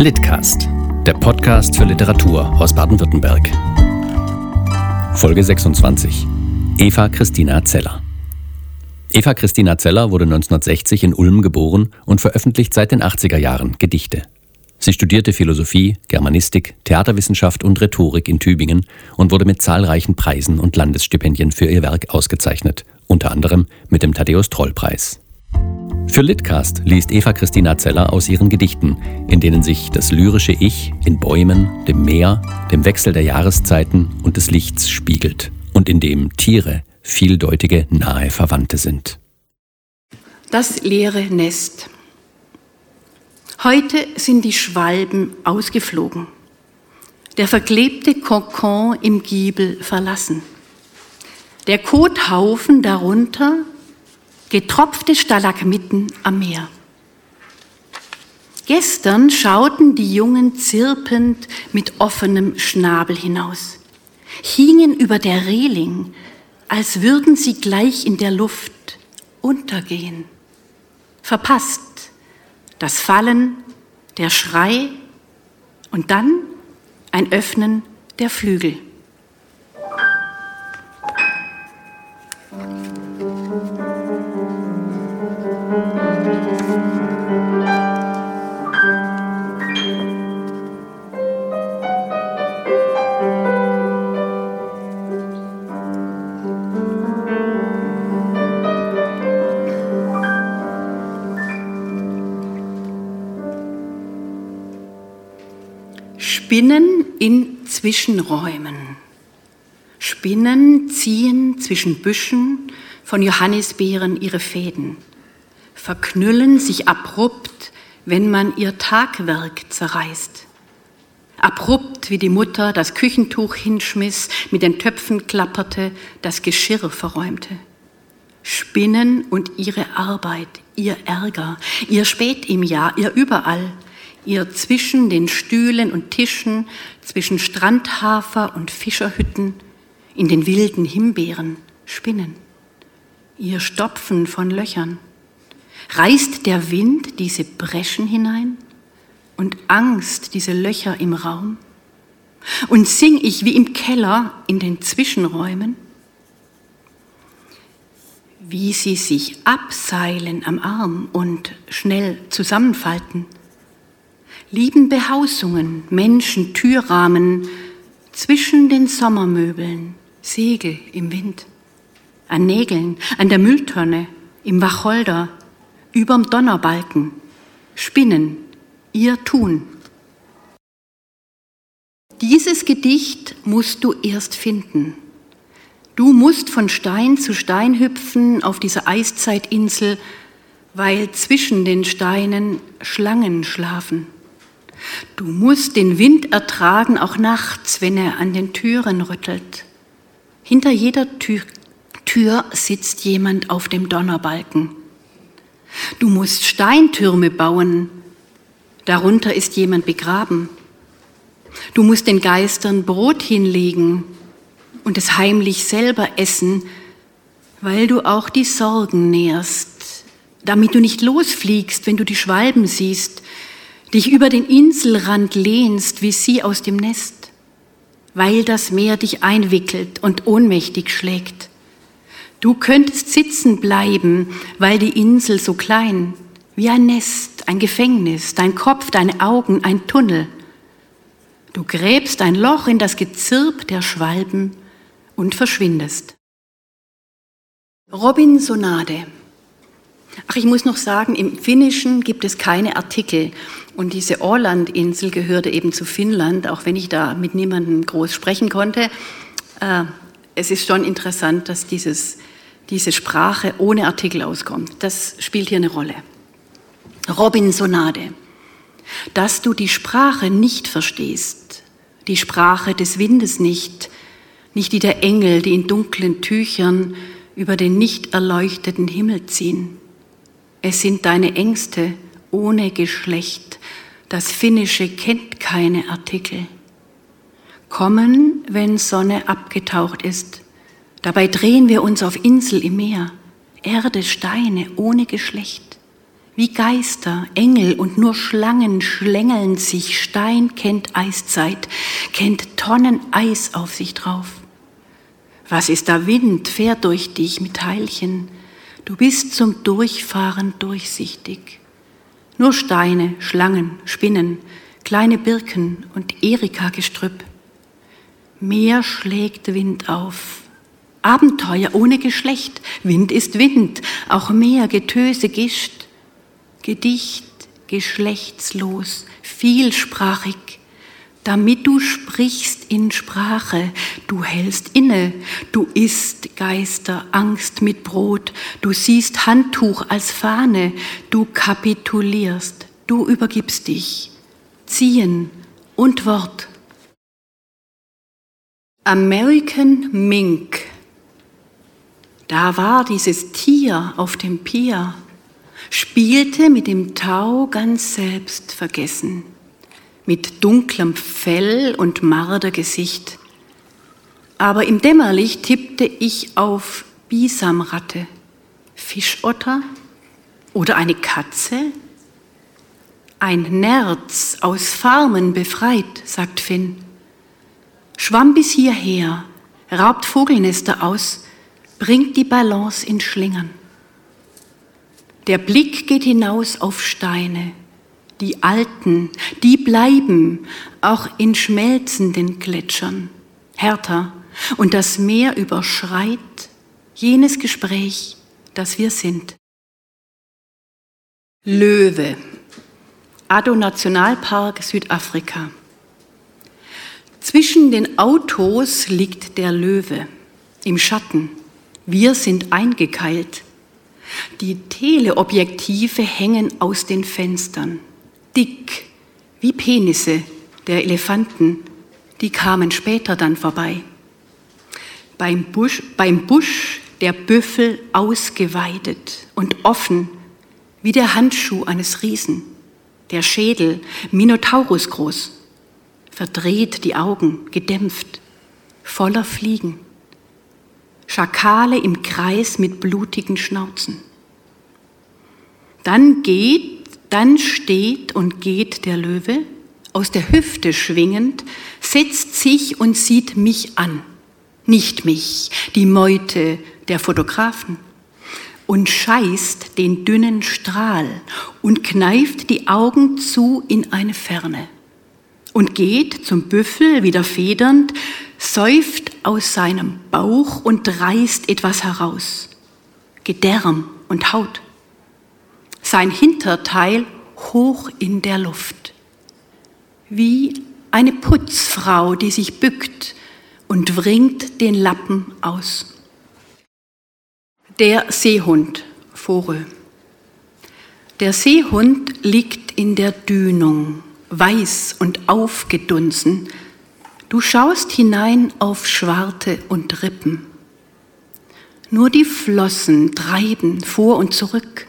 Litcast, der Podcast für Literatur aus Baden-Württemberg. Folge 26. Eva Christina Zeller. Eva Christina Zeller wurde 1960 in Ulm geboren und veröffentlicht seit den 80er Jahren Gedichte. Sie studierte Philosophie, Germanistik, Theaterwissenschaft und Rhetorik in Tübingen und wurde mit zahlreichen Preisen und Landesstipendien für ihr Werk ausgezeichnet, unter anderem mit dem Thaddäus-Troll-Preis. Für Litcast liest Eva Christina Zeller aus ihren Gedichten, in denen sich das lyrische Ich in Bäumen, dem Meer, dem Wechsel der Jahreszeiten und des Lichts spiegelt und in dem Tiere vieldeutige nahe Verwandte sind. Das leere Nest. Heute sind die Schwalben ausgeflogen, der verklebte Kokon im Giebel verlassen, der Kothaufen darunter getropfte Stalagmiten am Meer. Gestern schauten die Jungen zirpend mit offenem Schnabel hinaus, hingen über der Reling, als würden sie gleich in der Luft untergehen. Verpasst das Fallen, der Schrei und dann ein Öffnen der Flügel. Spinnen in Zwischenräumen. Spinnen ziehen zwischen Büschen von Johannisbeeren ihre Fäden, verknüllen sich abrupt, wenn man ihr Tagwerk zerreißt. Abrupt wie die Mutter das Küchentuch hinschmiss, mit den Töpfen klapperte, das Geschirr verräumte. Spinnen und ihre Arbeit, ihr Ärger, ihr Spät im Jahr, ihr Überall, ihr zwischen den Stühlen und Tischen, zwischen Strandhafer und Fischerhütten, in den wilden Himbeeren spinnen, ihr Stopfen von Löchern. Reißt der Wind diese Breschen hinein und Angst diese Löcher im Raum? Und sing ich wie im Keller in den Zwischenräumen? Wie sie sich abseilen am Arm und schnell zusammenfalten – lieben Behausungen, Menschen, Türrahmen, zwischen den Sommermöbeln, Segel im Wind, an Nägeln, an der Mülltonne, im Wacholder, überm Donnerbalken, Spinnen, ihr Tun. Dieses Gedicht musst du erst finden. Du musst von Stein zu Stein hüpfen auf dieser Eiszeitinsel, weil zwischen den Steinen Schlangen schlafen. Du musst den Wind ertragen, auch nachts, wenn er an den Türen rüttelt. Hinter jeder Tür, Tür sitzt jemand auf dem Donnerbalken. Du musst Steintürme bauen, darunter ist jemand begraben. Du musst den Geistern Brot hinlegen und es heimlich selber essen, weil du auch die Sorgen nährst, damit du nicht losfliegst, wenn du die Schwalben siehst, dich über den Inselrand lehnst wie sie aus dem Nest, weil das Meer dich einwickelt und ohnmächtig schlägt. Du könntest sitzen bleiben, weil die Insel so klein, wie ein Nest, ein Gefängnis, dein Kopf, deine Augen, ein Tunnel. Du gräbst ein Loch in das Gezirp der Schwalben und verschwindest. Robinsonade. Ach, ich muss noch sagen, im Finnischen gibt es keine Artikel. Und diese Åland-Insel gehörte eben zu Finnland, auch wenn ich da mit niemandem groß sprechen konnte. Äh, es ist schon interessant, dass dieses, diese Sprache ohne Artikel auskommt. Das spielt hier eine Rolle. Robinsonade. Dass du die Sprache nicht verstehst, die Sprache des Windes nicht, nicht die der Engel, die in dunklen Tüchern über den nicht erleuchteten Himmel ziehen. Es sind deine Ängste ohne Geschlecht. Das Finnische kennt keine Artikel. Kommen, wenn Sonne abgetaucht ist. Dabei drehen wir uns auf Insel im Meer. Erde, Steine ohne Geschlecht. wie Geister, Engel und nur Schlangen schlängeln sich. Stein kennt Eiszeit, kennt Tonnen Eis auf sich drauf. Was ist da Wind, fährt durch dich mit Teilchen. Du bist zum Durchfahren durchsichtig. Nur Steine, Schlangen, Spinnen, kleine Birken und Erika-Gestrüpp. Meer schlägt Wind auf. Abenteuer ohne Geschlecht. Wind ist Wind, auch Meer, Getöse, Gischt. Gedicht, geschlechtslos, vielsprachig, damit du sprichst in Sprache, du hältst inne, du isst Geister, Angst mit Brot, du siehst Handtuch als Fahne, du kapitulierst, du übergibst dich. Ziehen. Und Wort. American Mink. Da war dieses Tier auf dem Pier. Spielte mit dem Tau ganz selbst vergessen, mit dunklem Fell und Mardergesicht. Aber im Dämmerlicht tippte ich auf Bisamratte, Fischotter oder eine Katze? Ein Nerz aus Farmen befreit, sagt Finn. Schwamm bis hierher, raubt Vogelnester aus, bringt die Balance in Schlingern. Der Blick geht hinaus auf Steine, die alten, die bleiben, auch in schmelzenden Gletschern, härter, und das Meer überschreit jenes Gespräch, das wir sind. Löwe, Addo Nationalpark Südafrika. Zwischen den Autos liegt der Löwe im Schatten. Wir sind eingekeilt. Die Teleobjektive hängen aus den Fenstern, dick wie Penisse der Elefanten, die kamen später dann vorbei. Beim Busch, beim Busch der Büffel ausgeweidet und offen wie der Handschuh eines Riesen, der Schädel Minotaurus groß, verdreht die Augen, gedämpft, voller Fliegen. Schakale im Kreis mit blutigen Schnauzen. Dann geht, dann steht und geht der Löwe, aus der Hüfte schwingend, setzt sich und sieht mich an, nicht mich, die Meute der Fotografen, und scheißt den dünnen Strahl und kneift die Augen zu in eine Ferne und geht zum Büffel wieder federnd, säuft aus seinem Bauch und reißt etwas heraus. Gedärm und Haut. Sein Hinterteil hoch in der Luft. Wie eine Putzfrau, die sich bückt und wringt den Lappen aus. Der Seehund, Vogel. Der Seehund liegt in der Dünung, weiß und aufgedunsen, Du schaust hinein auf Schwarte und Rippen. Nur die Flossen treiben vor und zurück,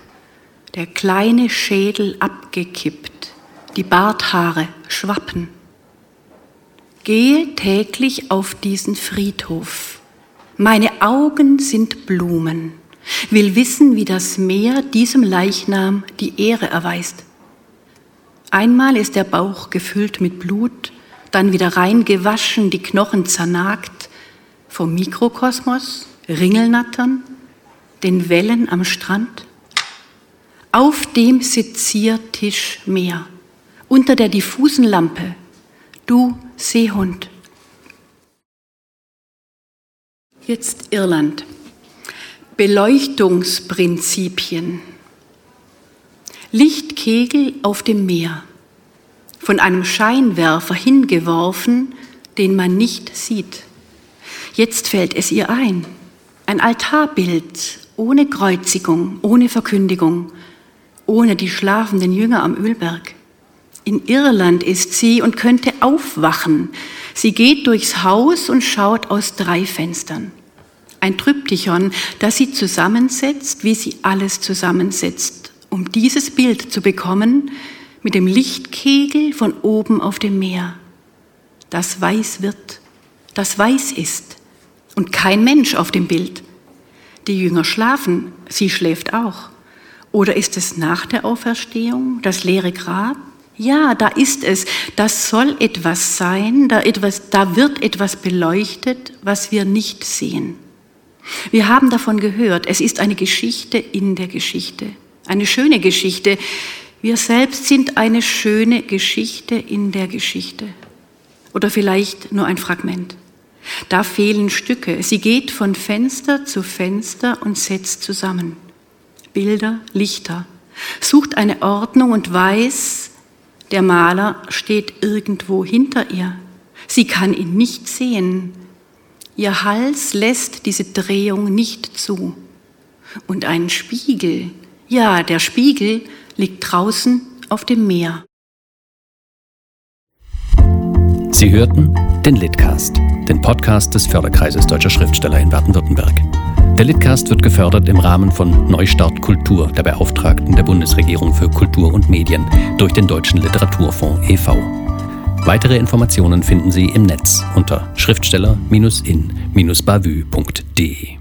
der kleine Schädel abgekippt, die Barthaare schwappen. Gehe täglich auf diesen Friedhof. Meine Augen sind Blumen, will wissen, wie das Meer diesem Leichnam die Ehre erweist. Einmal ist der Bauch gefüllt mit Blut, dann wieder reingewaschen, die Knochen zernagt, vom Mikrokosmos, Ringelnattern, den Wellen am Strand. Auf dem Seziertisch Meer, unter der diffusen Lampe, du Seehund. Jetzt Irland. Beleuchtungsprinzipien. Lichtkegel auf dem Meer von einem Scheinwerfer hingeworfen, den man nicht sieht. Jetzt fällt es ihr ein. Ein Altarbild ohne Kreuzigung, ohne Verkündigung, ohne die schlafenden Jünger am Ölberg. In Irland ist sie und könnte aufwachen. Sie geht durchs Haus und schaut aus drei Fenstern. Ein Tryptychon, das sie zusammensetzt, wie sie alles zusammensetzt, um dieses Bild zu bekommen, mit dem Lichtkegel von oben auf dem Meer, das weiß wird, das weiß ist und kein Mensch auf dem Bild. Die Jünger schlafen, sie schläft auch. Oder ist es nach der Auferstehung, das leere Grab? Ja, da ist es. Das soll etwas sein, da, etwas, da wird etwas beleuchtet, was wir nicht sehen. Wir haben davon gehört, es ist eine Geschichte in der Geschichte, eine schöne Geschichte. Wir selbst sind eine schöne Geschichte in der Geschichte. Oder vielleicht nur ein Fragment. Da fehlen Stücke. Sie geht von Fenster zu Fenster und setzt zusammen. Bilder, Lichter. Sucht eine Ordnung und weiß, der Maler steht irgendwo hinter ihr. Sie kann ihn nicht sehen. Ihr Hals lässt diese Drehung nicht zu. Und ein Spiegel, ja, der Spiegel liegt draußen auf dem Meer. Sie hörten den Litcast, den Podcast des Förderkreises Deutscher Schriftsteller in Baden-Württemberg. Der Litcast wird gefördert im Rahmen von Neustart Kultur, der Beauftragten der Bundesregierung für Kultur und Medien, durch den Deutschen Literaturfonds e.V. Weitere Informationen finden Sie im Netz unter schriftsteller-in-bavü.de.